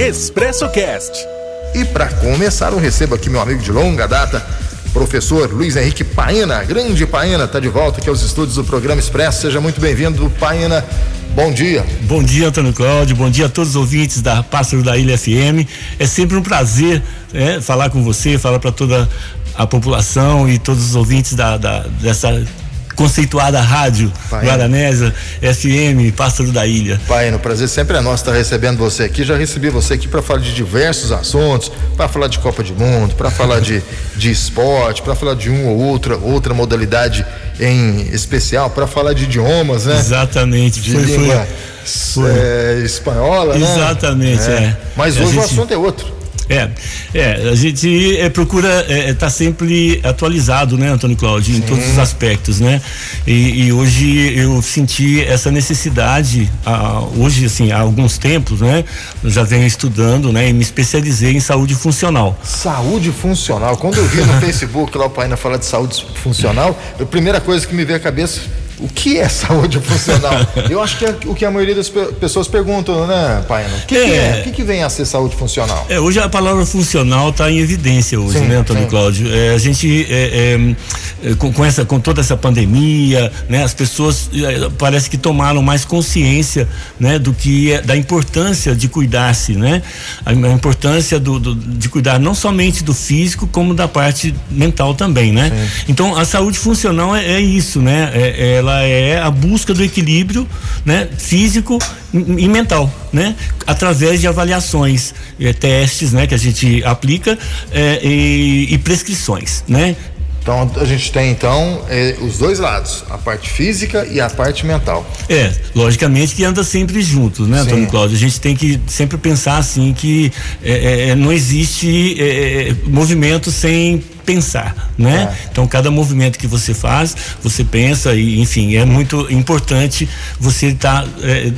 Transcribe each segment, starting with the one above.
Expresso Cast. E para começar, eu recebo aqui meu amigo de longa data, professor Luiz Henrique Paina, grande Paina, está de volta aqui aos estúdios do programa Expresso. Seja muito bem-vindo, Paina. Bom dia. Bom dia, Antônio Cláudio. Bom dia a todos os ouvintes da Pássaro da Ilha FM. É sempre um prazer é, falar com você, falar para toda a população e todos os ouvintes da, da dessa conceituada rádio Pai, Guaranésia, FM, Pássaro da Ilha. Pai, no prazer sempre é nosso estar recebendo você aqui. Já recebi você aqui para falar de diversos assuntos, para falar de Copa do Mundo, para falar de, de esporte, para falar de uma ou outra, outra modalidade em especial, para falar de idiomas, né? Exatamente. De foi, língua foi. É, espanhola, né? Exatamente, é. é. Mas hoje gente... o assunto é outro. É, é, a gente é, procura estar é, é tá sempre atualizado, né, Antônio Cláudio, em todos os aspectos, né? E, e, hoje eu senti essa necessidade, a, hoje, assim, há alguns tempos, né? Eu já venho estudando, né? E me especializei em saúde funcional. Saúde funcional. Quando eu vi no Facebook lá o Paina falar de saúde funcional, a primeira coisa que me veio à cabeça o que é saúde funcional? Eu acho que é o que a maioria das pessoas perguntam, né, Paino? O que é, que é? O que, que, vem a ser saúde funcional? É, hoje a palavra funcional está em evidência hoje, sim, né, Antônio sim. Cláudio? É, a gente é, é, é, com, com, essa, com toda essa pandemia, né, as pessoas parece que tomaram mais consciência, né, do que da importância de cuidar-se, né? A, a importância do, do, de cuidar não somente do físico, como da parte mental também, né? Sim. Então a saúde funcional é, isso, né? ela ela é a busca do equilíbrio, né, físico e mental, né, através de avaliações, eh, testes, né, que a gente aplica eh, e, e prescrições, né. Então a gente tem então eh, os dois lados, a parte física e a parte mental. É, logicamente que anda sempre juntos, né, Antônio Cláudio? A gente tem que sempre pensar assim que eh, eh, não existe movimento sem pensar, né? É. Então cada movimento que você faz, você pensa e enfim é muito importante você estar tá, é,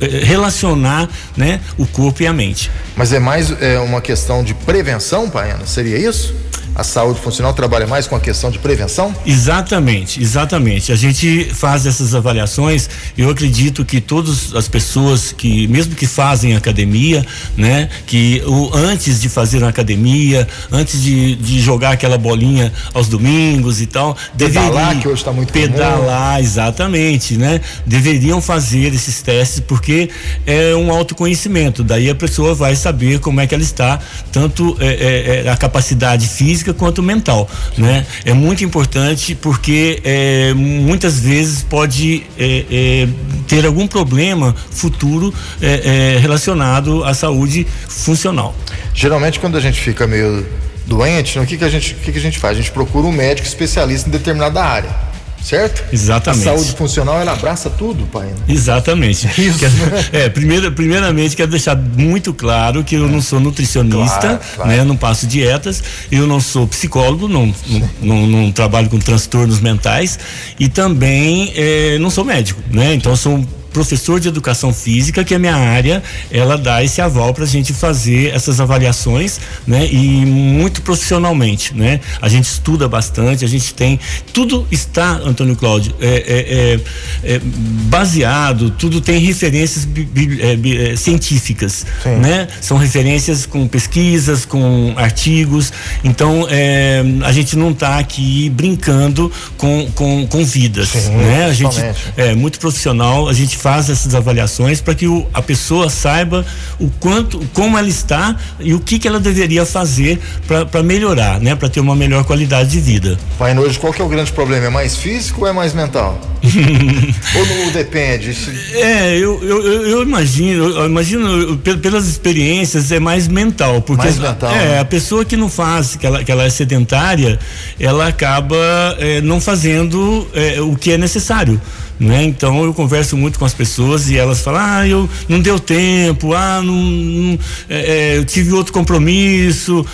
é, relacionar, né, o corpo e a mente. Mas é mais é, uma questão de prevenção, Paiana? Seria isso? A saúde funcional trabalha mais com a questão de prevenção? Exatamente, exatamente. A gente faz essas avaliações. Eu acredito que todas as pessoas que, mesmo que fazem academia, né, que o, antes de fazer uma academia, antes de, de jogar aquela bolinha aos domingos e tal, pedalar deveria, que hoje está muito pedalar, comum. exatamente, né? Deveriam fazer esses testes porque é um autoconhecimento. Daí a pessoa vai saber como é que ela está, tanto é, é, é a capacidade física física quanto mental, né? É muito importante porque é, muitas vezes pode é, é, ter algum problema futuro é, é, relacionado à saúde funcional. Geralmente quando a gente fica meio doente, o que que a gente, o que que a gente faz? A gente procura um médico especialista em determinada área certo? Exatamente. A saúde funcional ela abraça tudo, pai. Né? Exatamente. É isso. é, primeiro, primeiramente quero deixar muito claro que eu não sou nutricionista, claro, claro. né? Não passo dietas, eu não sou psicólogo, não, não, não, não, trabalho com transtornos mentais e também é, não sou médico, né? Então sou professor de educação física, que é minha área, ela dá esse aval para a gente fazer essas avaliações, né? E muito profissionalmente, né? A gente estuda bastante, a gente tem tudo está, Antônio Cláudio, é, é, é, é baseado, tudo tem referências é, é, científicas, Sim. né? São referências com pesquisas, com artigos, então a gente não está aqui brincando com, com, com vidas, Sim, né? A gente é muito profissional, a gente faz essas avaliações para que o, a pessoa saiba o quanto, como ela está e o que, que ela deveria fazer para melhorar, né? Para ter uma melhor qualidade de vida. Pai, hoje qual que é o grande problema? É mais físico ou é mais mental? ou não depende? Isso... É, eu, eu, eu, imagino, eu imagino pelas experiências é mais mental, porque mais mental, é, né? a pessoa que não faz, que ela, que ela é sedentária, ela acaba é, não fazendo é, o que é necessário né? Então eu converso muito com as pessoas e elas falam, ah, eu não deu tempo, ah, não, não é, é eu tive outro compromisso,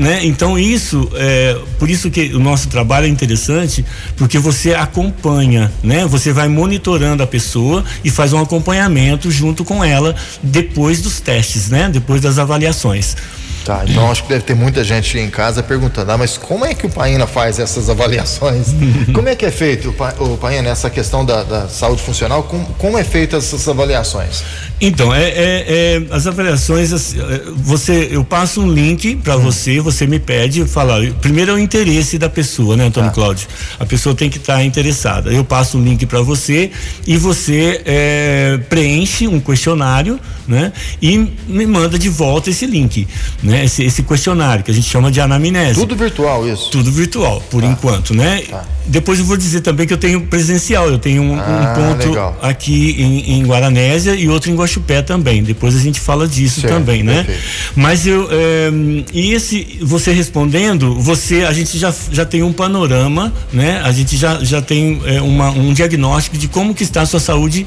né? Então isso, é, por isso que o nosso trabalho é interessante, porque você acompanha, né? Você vai monitorando a pessoa e faz um acompanhamento junto com ela depois dos testes, né? Depois das avaliações. Tá, então acho que deve ter muita gente em casa perguntando, ah, mas como é que o Paina faz essas avaliações? como é que é feito, o Paina, essa questão da, da saúde funcional, como, como, é feita essas avaliações? Então, é, é, é as avaliações, é, você, eu passo um link para hum. você, você me pede, fala, primeiro é o interesse da pessoa, né, Antônio ah. Cláudio? A pessoa tem que estar tá interessada. Eu passo um link para você e você é, preenche um questionário, né? E me manda de volta esse link, né? Esse, esse, questionário que a gente chama de anamnese. Tudo virtual isso? Tudo virtual, por tá. enquanto, né? Tá. Depois eu vou dizer também que eu tenho presencial, eu tenho um, ah, um ponto legal. aqui em, em, Guaranésia e outro em Guaxupé também. Depois a gente fala disso certo, também, né? Perfeito. Mas eu é, e esse você respondendo, você a gente já já tem um panorama, né? A gente já já tem é, uma, um diagnóstico de como que está a sua saúde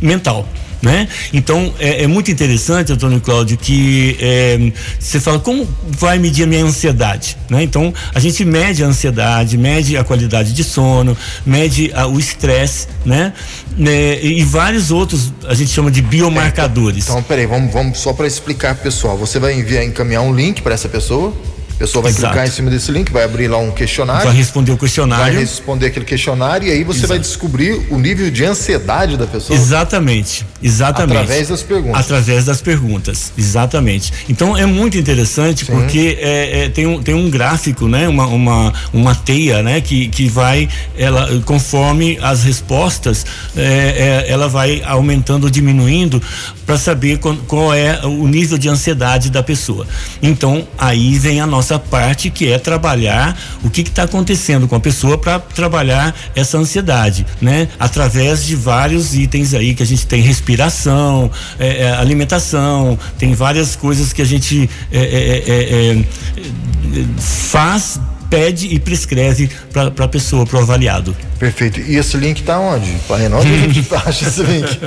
mental né? Então é, é, muito interessante, Antônio Cláudio, que é, você fala como vai medir a minha ansiedade, né? Então a gente mede a ansiedade, mede a qualidade de sono, mede a, o estresse, né? É, e vários outros a gente chama de biomarcadores. então, peraí, vamos, vamos só para explicar pessoal. Você vai enviar encaminhar um link para essa pessoa? A pessoa vai Exato. clicar em cima desse link, vai abrir lá um questionário. Vai responder o questionário. Vai responder aquele questionário e aí você Exato. vai descobrir o nível de ansiedade da pessoa. Exatamente, exatamente. Através das perguntas. Através das perguntas, exatamente. Então é muito interessante Sim. porque é, é, tem, um, tem um gráfico, né? Uma, uma, uma teia, né? Que, que vai, ela, conforme as respostas, é, é ela vai aumentando ou diminuindo para saber qual, qual é o nível de ansiedade da pessoa. Então aí vem a nossa parte, que é trabalhar o que está acontecendo com a pessoa para trabalhar essa ansiedade, né? Através de vários itens aí que a gente tem respiração, é, é, alimentação, tem várias coisas que a gente é, é, é, faz pede e prescreve para a pessoa, para o avaliado. Perfeito. E esse link está onde? Pai, onde a gente acha esse link?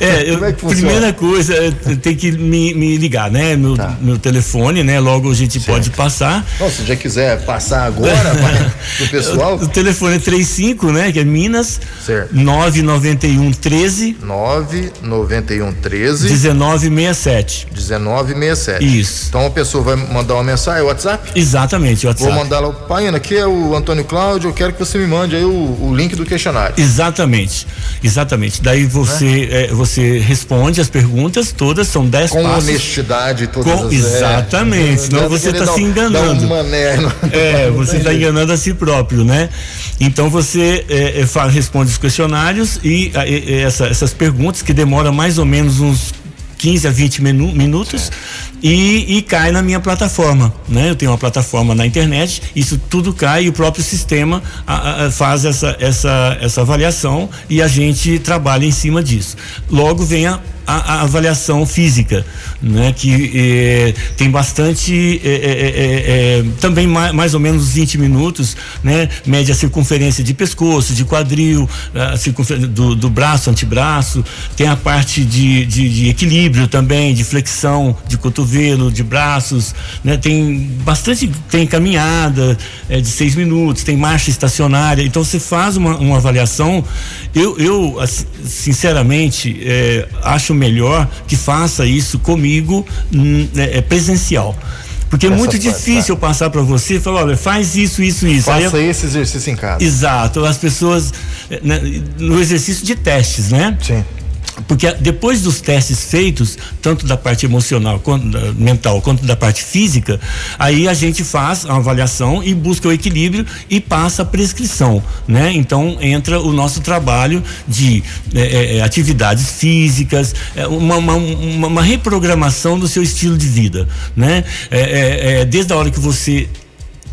É, eu, é primeira coisa, tem que me, me ligar, né? Meu, tá. meu telefone, né? Logo a gente certo. pode passar. Bom, se já quiser passar agora para o pessoal. O, o, telefone é 35, né? Que é Minas. Certo. 991 13 991 13 1967. 1967. Isso. Então a pessoa vai mandar uma mensagem, WhatsApp? Exatamente, WhatsApp. Vou mandar ela, pai, aqui é o Antônio Cláudio, eu quero que você me mande aí o, o link do questionário. Exatamente, exatamente. Daí você, né? é, você responde as perguntas todas, são 10 Com passos. honestidade todas Com, as, Exatamente, é, senão você está se enganando. Mané, não, é, você está enganando a si próprio, né? Então você é, é fala, responde os questionários e essa, essas perguntas que demoram mais ou menos uns 15 a 20 minu minutos e, e, cai na minha plataforma, né? Eu tenho uma plataforma na internet, isso tudo cai e o próprio sistema a, a, faz essa, essa, essa avaliação e a gente trabalha em cima disso. Logo vem a a, a avaliação física, né? Que eh, tem bastante, eh, eh, também mais, mais, ou menos 20 minutos, né? Mede a circunferência de pescoço, de quadril, a circunferência do, do braço, antebraço, tem a parte de, de, de, equilíbrio também, de flexão de cotovelo, de braços, né? Tem bastante, tem caminhada de seis minutos, tem marcha estacionária, então você faz uma, uma avaliação, eu, eu sinceramente acho melhor que faça isso comigo hum, é, é, presencial. Porque é muito difícil tá. eu passar para você e falar, olha, faz isso, isso, isso. Faça eu... esse exercício em casa. Exato. As pessoas, né, no exercício de testes, né? Sim porque depois dos testes feitos, tanto da parte emocional, quanto mental, quanto da parte física, aí a gente faz a avaliação e busca o equilíbrio e passa a prescrição, né? Então entra o nosso trabalho de é, é, é atividades físicas, é, uma, uma, uma, reprogramação do seu estilo de vida, né? É, é desde a hora que você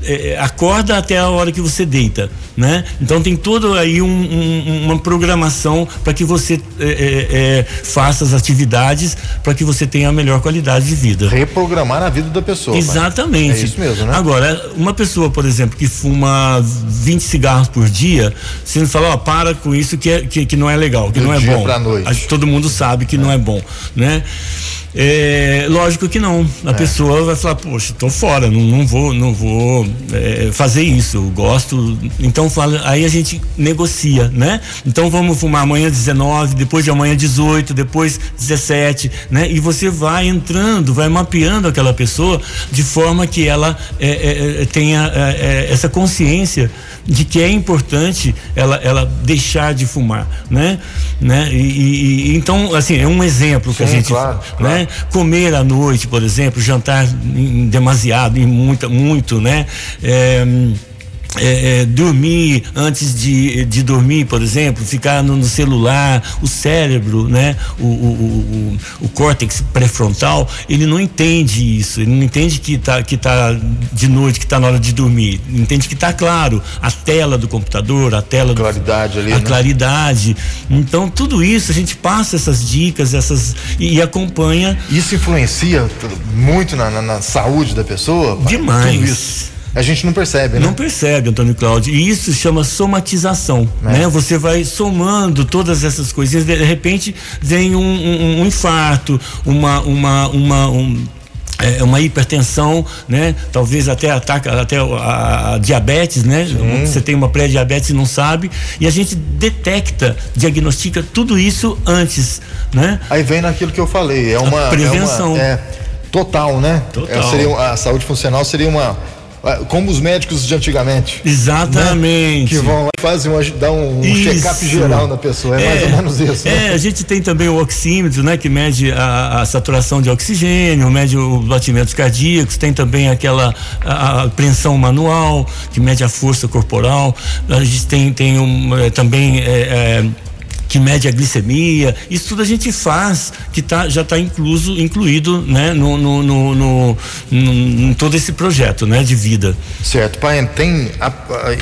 é, é, acorda até a hora que você deita, né? Então tem todo aí um, um, uma programação para que você é, é, é, faça as atividades para que você tenha a melhor qualidade de vida. Reprogramar a vida da pessoa. Exatamente. É isso mesmo, né? Agora, uma pessoa, por exemplo, que fuma 20 cigarros por dia, você não fala, ó, para com isso que, é, que, que não é legal, que Do não é bom. Pra noite. Todo mundo sabe que não é bom, né? É, lógico que não. A é. pessoa vai falar, poxa, tô fora, não, não vou, não vou é, fazer isso. Eu gosto. Então fala, aí a gente negocia, né? Então vamos fumar amanhã 19, depois de amanhã 18, depois 17, né? E você vai entrando, vai mapeando aquela pessoa de forma que ela é, é, é, tenha essa consciência de que é importante ela, ela deixar de fumar, né? né? E, e então, assim, é um exemplo que Sim, a gente, claro, né? Claro. Comer à noite, por exemplo, jantar em demasiado, em muita, muito, né? É, é, é, dormir antes de, de dormir, por exemplo, ficar no, no celular, o cérebro, né, o, o, o, o córtex pré-frontal, ele não entende isso, ele não entende que tá, que tá de noite, que tá na hora de dormir, entende que tá claro a tela do computador, a tela a claridade do, ali, a né? claridade. Então tudo isso a gente passa essas dicas, essas e, e acompanha. Isso influencia muito na, na, na saúde da pessoa. Demais a gente não percebe, né? Não percebe, Antônio Cláudio. E isso chama somatização, é. né? Você vai somando todas essas coisinhas, de repente vem um, um, um infarto, uma, uma, uma, um, é uma hipertensão, né? Talvez até ataca até a, diabetes, né? Sim. Você tem uma pré-diabetes e não sabe, e a gente detecta, diagnostica tudo isso antes, né? Aí vem naquilo que eu falei, é uma a prevenção. É, uma, é total, né? Total. É, seria, a saúde funcional seria uma como os médicos de antigamente. Exatamente. Né? Que vão lá e fazem uma, dar um, check-up geral na pessoa. É, é, mais ou menos isso. Né? É, a gente tem também o oxímetro, né? Que mede a, a saturação de oxigênio, mede os batimentos cardíacos, tem também aquela a, a manual, que mede a força corporal. A gente tem, tem um, é, também. É, é que mede a glicemia, isso tudo a gente faz, que tá, já está incluso, incluído né, no, no, no, no, no, todo esse projeto né, de vida. Certo, pai, tem,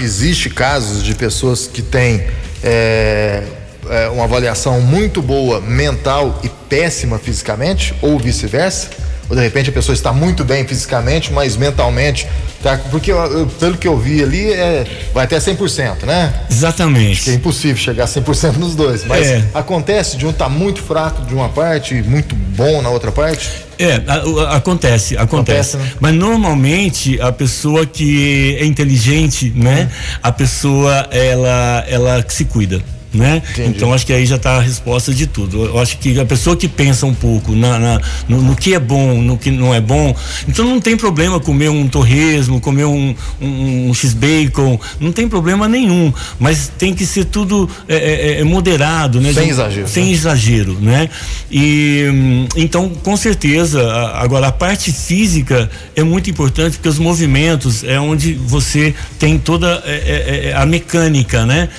existe casos de pessoas que têm é, é, uma avaliação muito boa mental e péssima fisicamente, ou vice-versa? Ou de repente a pessoa está muito bem fisicamente, mas mentalmente tá, porque eu, pelo que eu vi ali é vai até 100%, né? Exatamente. É impossível chegar a 100% nos dois, mas é. acontece de um estar tá muito fraco de uma parte, muito bom na outra parte? É, a, a, acontece, acontece. acontece né? Mas normalmente a pessoa que é inteligente, né? Hum. A pessoa ela ela se cuida né? Então acho que aí já está a resposta de tudo. Eu acho que a pessoa que pensa um pouco na, na no, no, que é bom, no que não é bom, então não tem problema comer um torresmo, comer um, um, um x-bacon, não tem problema nenhum, mas tem que ser tudo é, é, é moderado, né? Sem exagero. Sem né? exagero, né? E então com certeza agora a parte física é muito importante porque os movimentos é onde você tem toda é, é, é a mecânica, né?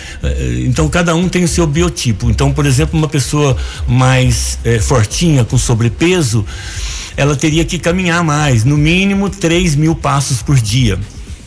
Então cada um um tem o seu biotipo. Então, por exemplo, uma pessoa mais é, fortinha, com sobrepeso, ela teria que caminhar mais, no mínimo 3 mil passos por dia.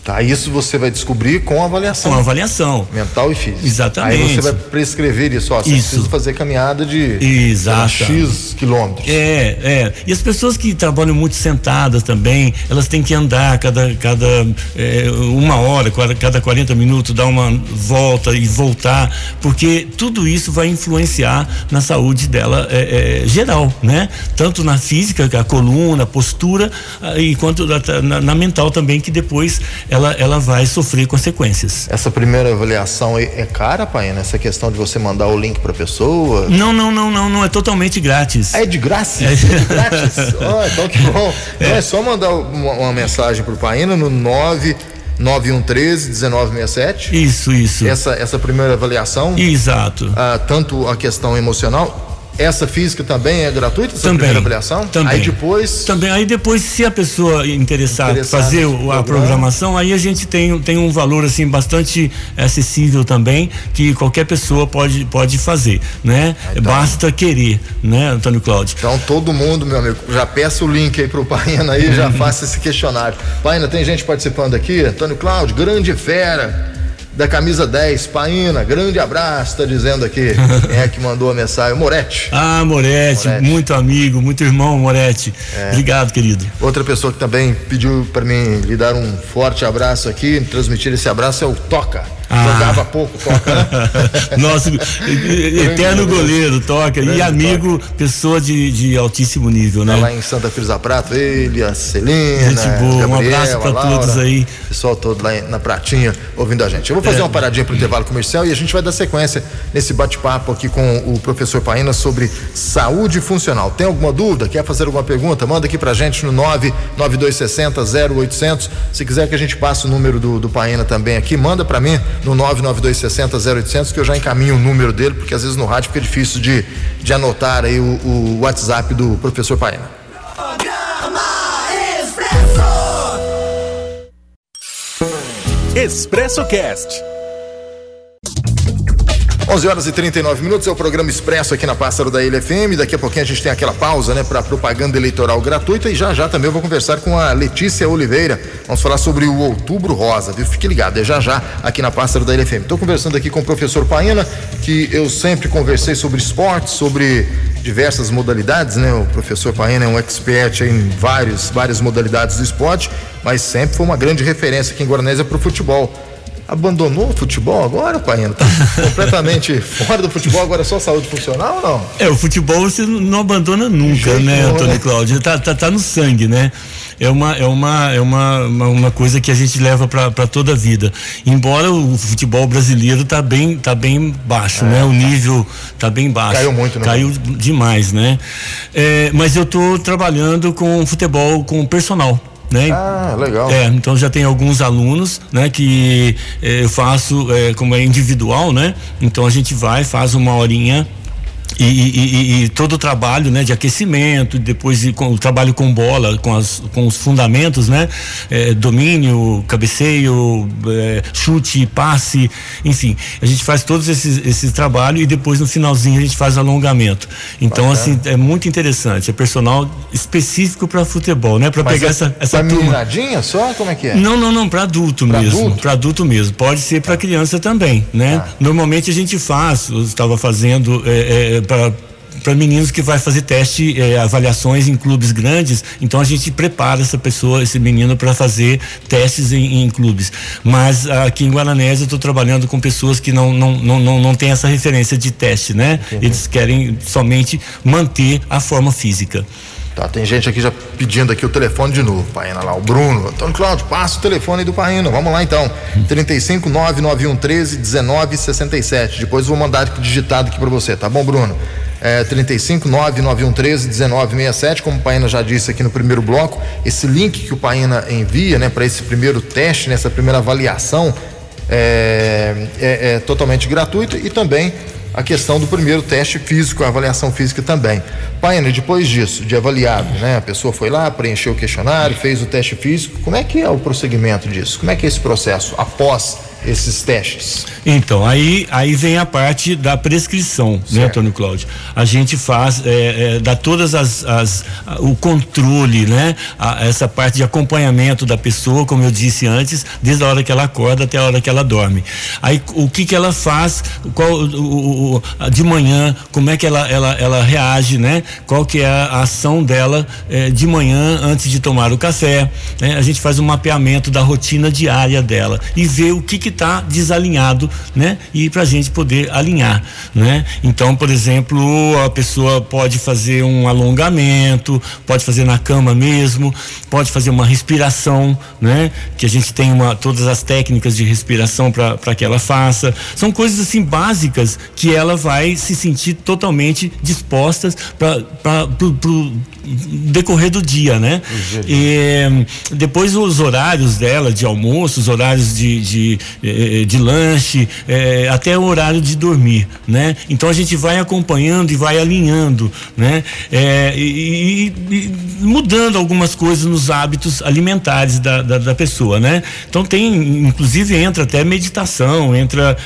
Tá, isso você vai descobrir com avaliação. Com avaliação. Mental e física. Exatamente. Aí você vai prescrever isso, ó, você isso. precisa fazer caminhada de Exato. X quilômetros. É, é. E as pessoas que trabalham muito sentadas também, elas têm que andar cada, cada é, uma hora, cada 40 minutos, dar uma volta e voltar, porque tudo isso vai influenciar na saúde dela é, é, geral, né? Tanto na física, a coluna, a postura, ah, e quanto na, na, na mental também, que depois ela, ela vai sofrer consequências. Essa primeira avaliação é, é cara, pai, nessa questão de você mandar o link para pessoa? Não, não, não, não, não, é totalmente grátis. É de graça? É, é de grátis? oh, então que bom. É. Então é só mandar uma, uma mensagem pro Paina no 9 9113 1967. Isso, isso. Essa essa primeira avaliação. Exato. Ah, tanto a questão emocional essa física também é gratuita, essa também, primeira avaliação? Também. Aí depois. Também, aí depois, se a pessoa interessar, interessar fazer o, a programação, aí a gente tem, tem um valor assim bastante acessível também, que qualquer pessoa pode, pode fazer, né? Então, Basta querer, né, Antônio Cláudio? Então todo mundo, meu amigo, já peça o link aí pro Paina aí, já faça esse questionário. Paina, tem gente participando aqui? Antônio Cláudio, grande fera da camisa 10, Paina, grande abraço, tá dizendo aqui. Quem é que mandou a mensagem? Moretti. Ah, Moretti, Moretti. muito amigo, muito irmão, Moretti. É. Obrigado, querido. Outra pessoa que também pediu para mim lhe dar um forte abraço aqui, transmitir esse abraço é o Toca. Ah. Jogava pouco, toca, né? Nosso eterno goleiro toca. e amigo, pessoa de, de altíssimo nível, né? Tá lá em Santa Cruz da Prata, ele, a Celina. Gente boa, um abraço para todos aí. Pessoal todo lá na Pratinha ouvindo a gente. Eu vou fazer é. uma paradinha pro intervalo comercial e a gente vai dar sequência nesse bate-papo aqui com o professor Paina sobre saúde funcional. Tem alguma dúvida? Quer fazer alguma pergunta? Manda aqui pra gente no 99260 0800. Se quiser que a gente passe o número do, do Paina também aqui, manda para mim no 99260 0800 que eu já encaminho o número dele, porque às vezes no rádio fica difícil de, de anotar aí o, o WhatsApp do professor Paina. Expresso Cast 11 horas e 39 minutos é o programa Expresso aqui na Pássaro da Ilha FM. Daqui a pouquinho a gente tem aquela pausa, né, para propaganda eleitoral gratuita e já já também eu vou conversar com a Letícia Oliveira. Vamos falar sobre o Outubro Rosa, viu? Fique ligado, é já já aqui na Pássaro da Ilha FM. Estou conversando aqui com o professor Paina, que eu sempre conversei sobre esportes, sobre diversas modalidades, né? O professor Paina é um expert em vários, várias modalidades do esporte, mas sempre foi uma grande referência aqui em Guaranésia para o futebol abandonou o futebol agora, Paino? Tá completamente fora do futebol, agora é só saúde funcional ou não? É, o futebol você não abandona nunca, né, Antônio né? Cláudio? Tá, tá, tá no sangue, né? é uma é uma é uma, uma, uma coisa que a gente leva para toda a vida. Embora o futebol brasileiro tá bem tá bem baixo, é, né? O nível tá bem baixo. Caiu muito, né? Caiu demais, né? É, mas eu tô trabalhando com futebol com personal né? Ah, legal. É, então já tem alguns alunos, né, que eh, eu faço eh, como é individual, né? Então a gente vai, faz uma horinha e, e, e, todo o trabalho né, de aquecimento, depois de, com, o trabalho com bola, com, as, com os fundamentos, né? É, domínio, cabeceio, é, chute, passe, enfim. A gente faz todos esses, esses trabalhos e depois no finalzinho a gente faz alongamento. Então, Bacana. assim, é muito interessante. É personal específico para futebol, né? Para pegar é, essa, essa pra turma. só? Como é que é? Não, não, não, para adulto pra mesmo. Para adulto mesmo. Pode ser para criança também, né? Ah. Normalmente a gente faz, eu estava fazendo. É, é, para meninos que vai fazer teste, eh, avaliações em clubes grandes, então a gente prepara essa pessoa, esse menino para fazer testes em, em, clubes. Mas aqui em Guaranésia eu estou trabalhando com pessoas que não não, não, não, não têm essa referência de teste, né? Uhum. Eles querem somente manter a forma física. Tá, tem gente aqui já pedindo aqui o telefone de novo, Paina lá, o Bruno. Antônio Cláudio, passa o telefone aí do Paina. Vamos lá então. 35 99113 1967. Depois vou mandar digitado aqui para você, tá bom, Bruno? É, 35 99113 1967, como o Paina já disse aqui no primeiro bloco, esse link que o Paina envia, né, para esse primeiro teste, nessa primeira avaliação, é, é, é totalmente gratuito e também a questão do primeiro teste físico, a avaliação física também. Paina, depois disso, de avaliado, né? A pessoa foi lá, preencheu o questionário, fez o teste físico. Como é que é o procedimento disso? Como é que é esse processo após esses testes? Então, aí, aí vem a parte da prescrição, né, certo. né, Antônio Cláudio? A gente faz, é, é, dá todas as, as, o controle, né? A, essa parte de acompanhamento da pessoa, como eu disse antes, desde a hora que ela acorda até a hora que ela dorme. Aí, o que que ela faz, qual, o, o, de manhã, como é que ela, ela, ela reage, né? Qual que é a ação dela é, de manhã antes de tomar o café, né? A gente faz um mapeamento da rotina diária dela e vê o que que está desalinhado, né? E para a gente poder alinhar, né? Então, por exemplo, a pessoa pode fazer um alongamento, pode fazer na cama mesmo, pode fazer uma respiração, né? Que a gente tem uma, todas as técnicas de respiração para que ela faça. São coisas assim básicas que ela vai se sentir totalmente dispostas para decorrer do dia, né? E, depois os horários dela de almoço, os horários de, de, eh, de lanche, eh, até o horário de dormir, né? Então a gente vai acompanhando e vai alinhando, né? Eh, e, e, mudando algumas coisas nos hábitos alimentares da, da, da, pessoa, né? Então tem, inclusive entra até meditação, entra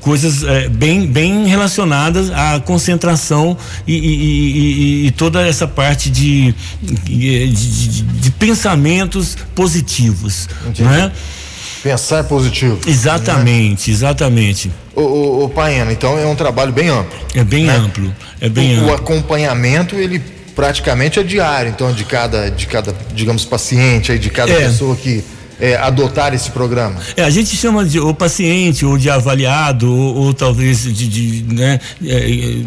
coisas bem, bem relacionadas à concentração e, e toda essa parte de, de, de, de pensamentos positivos, não é? Pensar positivo. Exatamente, né? exatamente. O, o, o Paena, então é um trabalho bem amplo. É bem né? amplo, é bem o, amplo. O acompanhamento, ele praticamente é diário, então de cada, de cada, digamos, paciente aí, de cada é. pessoa que é, adotar esse programa? É, a gente chama de o paciente ou de avaliado ou, ou talvez de, de né, é,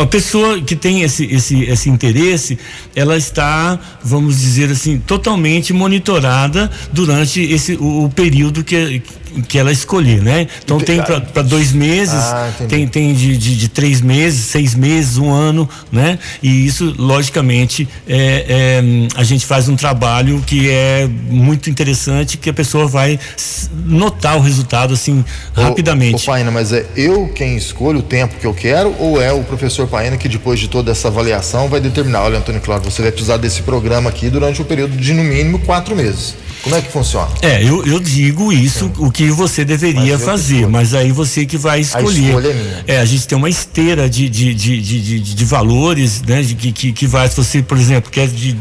a pessoa que tem esse, esse, esse interesse, ela está, vamos dizer assim, totalmente monitorada durante esse o, o período que, que ela escolher, né? Então tem para dois meses, ah, tem, tem de, de, de, três meses, seis meses, um ano, né? E isso, logicamente, é, é, a gente faz um trabalho que é muito interessante, que a pessoa vai notar o resultado assim rapidamente. Ô, Paina, mas é eu quem escolho o tempo que eu quero ou é o professor Paina que depois de toda essa avaliação vai determinar, olha, Antônio Claro, você vai precisar desse programa aqui durante um período de no mínimo quatro meses. Como é que funciona? É, eu, eu digo isso, Sim. o que você deveria mas fazer, mas aí você que vai escolher. A escolha é minha. É, a gente tem uma esteira de, de, de, de, de, valores, né? De, que, que, que vai, se você, por exemplo, quer de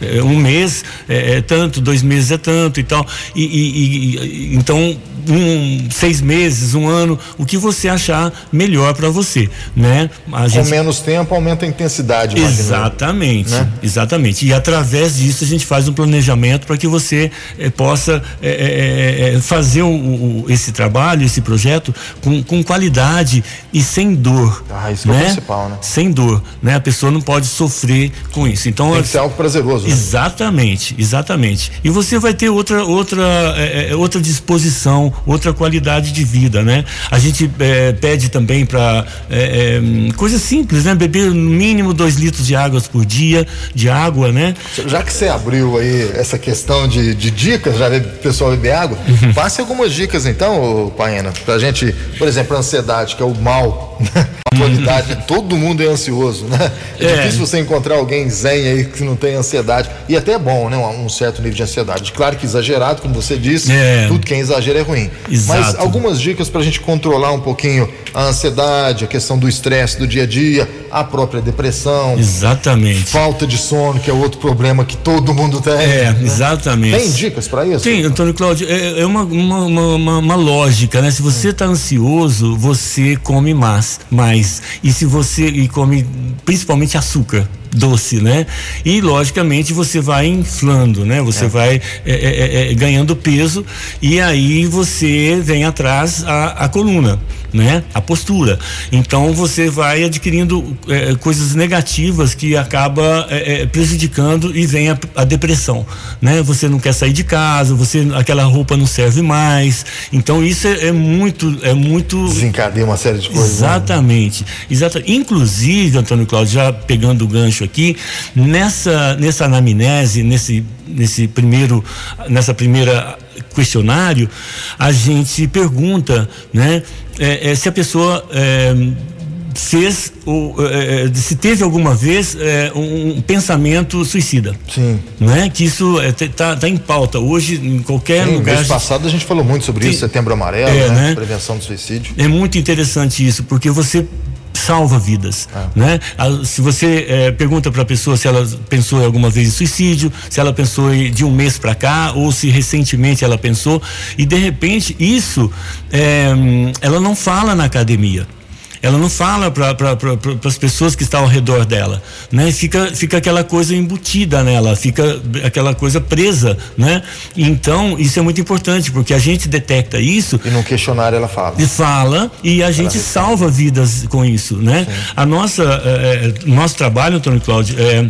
é, um mês é, é, tanto, dois meses é tanto e tal. E, e, e então um, seis meses, um ano, o que você achar melhor para você, né? A gente... Com menos tempo aumenta a intensidade. Exatamente, né? exatamente. E através disso a gente faz um planejamento para que você eh, possa eh, eh, fazer o, o, esse trabalho, esse projeto com, com qualidade e sem dor. Ah, isso né? é o né? principal, né? Sem dor, né? A pessoa não pode sofrer com isso. Então tem que ser algo prazeroso. Né? Exatamente, exatamente. E você vai ter outra outra outra disposição outra qualidade de vida, né? A gente pede também para é, coisas simples, né? Beber no mínimo dois litros de água por dia, de água, né? Já que você abriu aí essa questão de, de dicas, já o pessoal beber água, uhum. passe algumas dicas então, Paena, pra gente, por exemplo, a ansiedade, que é o mal, né? a atualidade, uhum. todo mundo é ansioso, né? É, é, difícil você encontrar alguém zen aí que não tem ansiedade, e até é bom, né? Um, um certo nível de ansiedade. Claro que exagerado, como você disse, é. tudo que é exagero é ruim. Exato. Mas algumas dicas para a gente controlar um pouquinho a ansiedade, a questão do estresse do dia a dia, a própria depressão. Exatamente. Falta de sono, que é outro problema que todo mundo tem. É, né? exatamente. Tem dicas para isso? Tem, Antônio Cláudio, é, é uma, uma, uma, uma, lógica, né? Se você está ansioso, você come mais, mais. E se você e come principalmente açúcar doce, né? E logicamente você vai inflando, né? Você é. vai é, é, é, é ganhando peso e aí você vem atrás a, a coluna, né? A postura. Então você vai adquirindo é, coisas negativas que acaba prejudicando e vem a, a, depressão, né? Você não quer sair de casa, você aquela roupa não serve mais. Então isso é, muito é muito desencadeia uma série de coisas. Né? Exatamente, né? Inclusive, Antônio Cláudio já pegando o gancho aqui, nessa, nessa anamnese, nesse, nesse primeiro, nessa primeira questionário, a gente pergunta, né, é, é, se a pessoa é, fez ou é, é, se teve alguma vez é, um pensamento suicida. Sim. Né? Que isso está tá em pauta hoje em qualquer Sim, lugar. Mês passado a gente falou muito sobre Sim. isso, setembro amarelo, é, né? né? Prevenção do suicídio. É muito interessante isso, porque você salva vidas, ah. né? Se você é, pergunta para a pessoa se ela pensou alguma vez em suicídio, se ela pensou de um mês para cá ou se recentemente ela pensou e de repente isso é, ela não fala na academia ela não fala para pra, as pessoas que estão ao redor dela, né? Fica, fica aquela coisa embutida nela, fica aquela coisa presa, né? Então, isso é muito importante, porque a gente detecta isso. E no questionário ela fala. E fala, e a gente salva vidas com isso, né? Sim. A nossa, é, nosso trabalho, Antônio Cláudio, é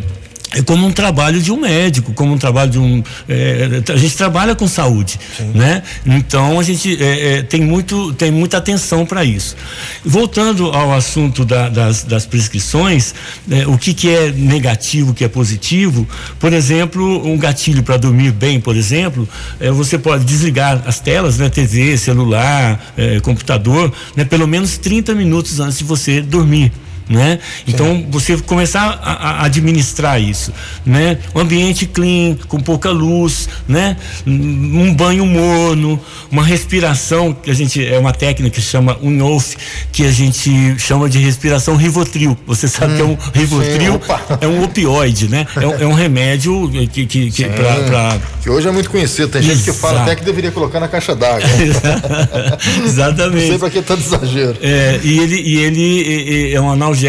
é como um trabalho de um médico, como um trabalho de um. É, a gente trabalha com saúde, Sim. né? Então a gente é, é, tem, muito, tem muita atenção para isso. Voltando ao assunto da, das, das, prescrições, é, o que, que é negativo, o que é positivo, por exemplo, um gatilho para dormir bem, por exemplo, é, você pode desligar as telas, né? TV, celular, é, computador, né? Pelo menos 30 minutos antes de você dormir né? Então você começar a, a, administrar isso, né? Um ambiente clean, com pouca luz, né? Um banho morno, uma respiração que a gente é uma técnica que chama UNOF, que a gente chama de respiração Rivotril. Você sabe hum, que é um hum, Rivotril, sim, é um opioide, né? É, é um remédio que, que, que para Que hoje é muito conhecido. Tem gente Exato. que fala até que deveria colocar na caixa d'água. Exatamente. Não sei para que tanto exagero. É, e ele, e ele é um analgésico,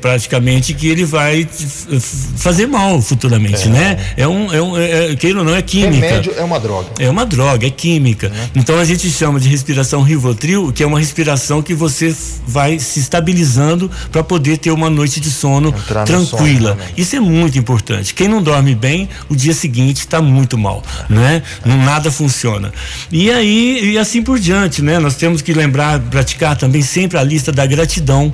praticamente, que ele vai fazer mal futuramente, é. né? É um, é um é, queira ou não, é química. Remédio é uma droga. É uma droga, é química. É. Então a gente chama de respiração Rivotril, que é uma respiração que você vai se estabilizando para poder ter uma noite de sono Entrar tranquila. Sono, Isso é muito importante. Quem não dorme bem, o dia seguinte está muito mal, né? Não nada funciona. E aí e assim por diante, né? Nós temos que lembrar, praticar também sempre a lista da gratidão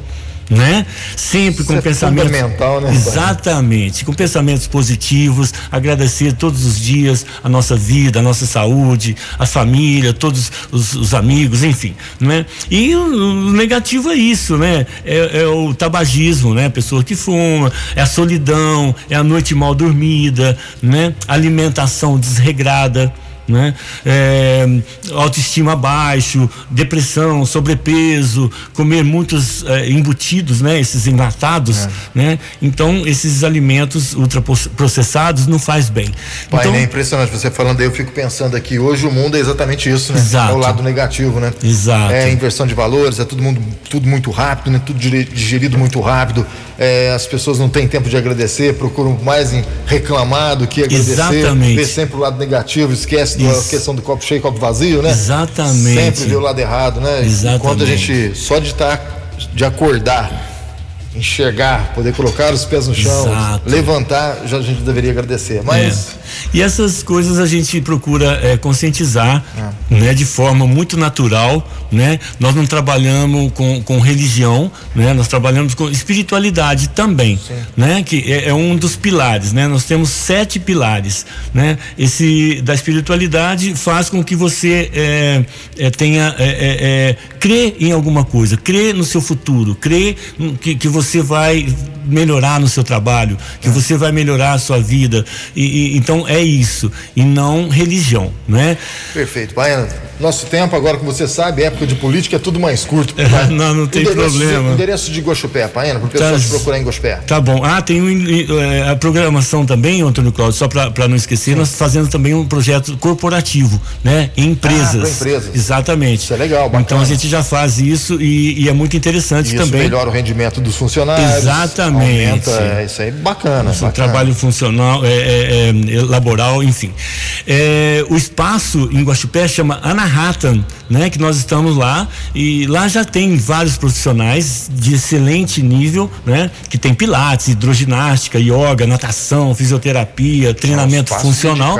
né? Sempre com Isso é pensamentos. Né, exatamente, com pensamentos positivos, agradecer todos os dias a nossa vida, a nossa saúde, a família, todos os, os amigos, enfim, né? E o, o, negativo é isso, né? É, é, o tabagismo, né? A pessoa que fuma, é a solidão, é a noite mal dormida, né? Alimentação desregrada né? É, autoestima baixo, depressão, sobrepeso, comer muitos é, embutidos, né? Esses enlatados, é. né? Então esses alimentos ultraprocessados não faz bem. Pai, então, é impressionante você falando aí, eu fico pensando aqui, hoje o mundo é exatamente isso, né? Exato. É o lado negativo, né? Exato. É inversão de valores, é tudo mundo, tudo muito rápido, né? Tudo digerido muito rápido. É, as pessoas não têm tempo de agradecer, procuram mais em reclamar do que agradecer. Exatamente. Vê sempre o lado negativo, esquece da questão do copo cheio, copo vazio, né? Exatamente. Sempre vê o lado errado, né? Exatamente. Enquanto a gente só de estar, tá, de acordar enxergar, poder colocar os pés no chão, Exato. levantar, já a gente deveria agradecer. Mas é. e essas coisas a gente procura é, conscientizar, é. né, de forma muito natural, né? Nós não trabalhamos com, com religião, né? Nós trabalhamos com espiritualidade também, Sim. né? Que é, é, um dos pilares, né? Nós temos sete pilares, né? Esse da espiritualidade faz com que você é, é, tenha crê em alguma coisa, crê no seu futuro, crê que, que você você vai melhorar no seu trabalho, que é. você vai melhorar a sua vida. E, e, então é isso, e não religião, né? Perfeito. Baiana, nosso tempo agora, como você sabe, época de política é tudo mais curto. É, não, não tem endereço, problema. Endereço de Gochupé, Baiana, para o pessoal tá, te procurar em Gochupé. Tá bom. Ah, tem um, é, a programação também, Antônio Cláudio, só para não esquecer, Sim. nós fazendo também um projeto corporativo, né? Em empresas. Ah, empresas. Exatamente. Isso é legal, bacana. Então a gente já faz isso e, e é muito interessante isso também. Isso melhora o rendimento dos funcionários. Exatamente. Aumenta, é, isso aí é bacana. Isso, bacana. trabalho funcional, é, é, é laboral, enfim. É, o espaço em Guaxupé chama Anahatan né? Que nós estamos lá e lá já tem vários profissionais de excelente nível, né? Que tem pilates, hidroginástica, yoga, natação, fisioterapia, treinamento funcional.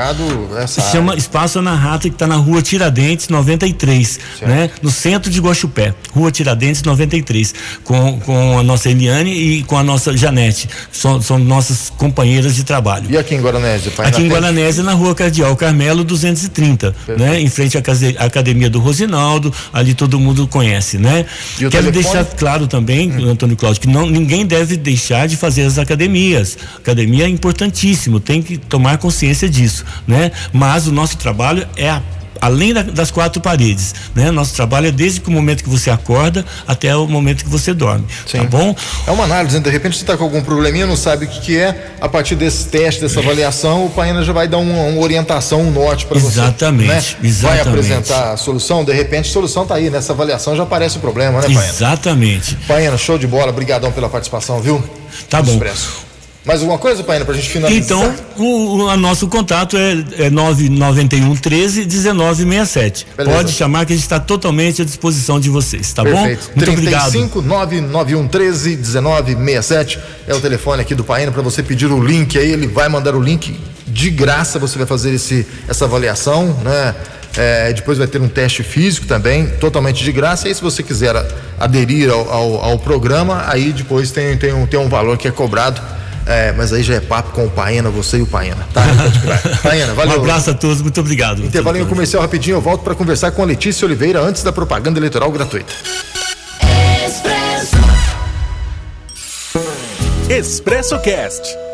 Se chama Espaço Ana Rata que está na Rua Tiradentes 93, certo. né? No centro de Guaxupé, Rua Tiradentes 93, com com a nossa Eliane e com a nossa Janete, são, são nossas companheiras de trabalho. E aqui em Guaranésia? Aqui em Guaranésia na Rua Cardeal Carmelo 230, Perfeito. né? Em frente à Academia do Rosinaldo, ali todo mundo conhece, né? Quero telefone? deixar claro também, hum. Antônio Cláudio, que não, ninguém deve deixar de fazer as academias. Academia é importantíssimo, tem que tomar consciência disso, né? Mas o nosso trabalho é a além da, das quatro paredes, né? Nosso trabalho é desde o momento que você acorda até o momento que você dorme, tá Sim. tá bom? É uma análise, né? de repente você está com algum probleminha, não sabe o que, que, é, a partir desse teste, dessa avaliação, o Paina já vai dar uma, uma orientação, um norte para você. Exatamente, né? exatamente. Vai apresentar a solução, de repente a solução está aí, nessa avaliação já aparece o problema, né, Paina? Exatamente. Paina, show de bola, obrigadão pela participação, viu? Tá bom. Expresso. Mais alguma coisa, Paina, pra gente finalizar? Então, o, o nosso contato é, é 991 13 1967. Beleza. Pode chamar que a gente está totalmente à disposição de vocês, tá Perfeito. bom? Muito 35 obrigado. 991 13 1967 é o telefone aqui do Paina para você pedir o link aí, ele vai mandar o link de graça, você vai fazer esse, essa avaliação, né? É, depois vai ter um teste físico também, totalmente de graça. E se você quiser aderir ao, ao, ao programa, aí depois tem, tem, um, tem um valor que é cobrado é, mas aí já é papo com o Paena, você e o Paena. Tá? Paena, valeu. Um abraço a todos, muito obrigado. Intervalinho comercial rapidinho, eu volto para conversar com a Letícia Oliveira antes da propaganda eleitoral gratuita. Expresso. Expresso Cast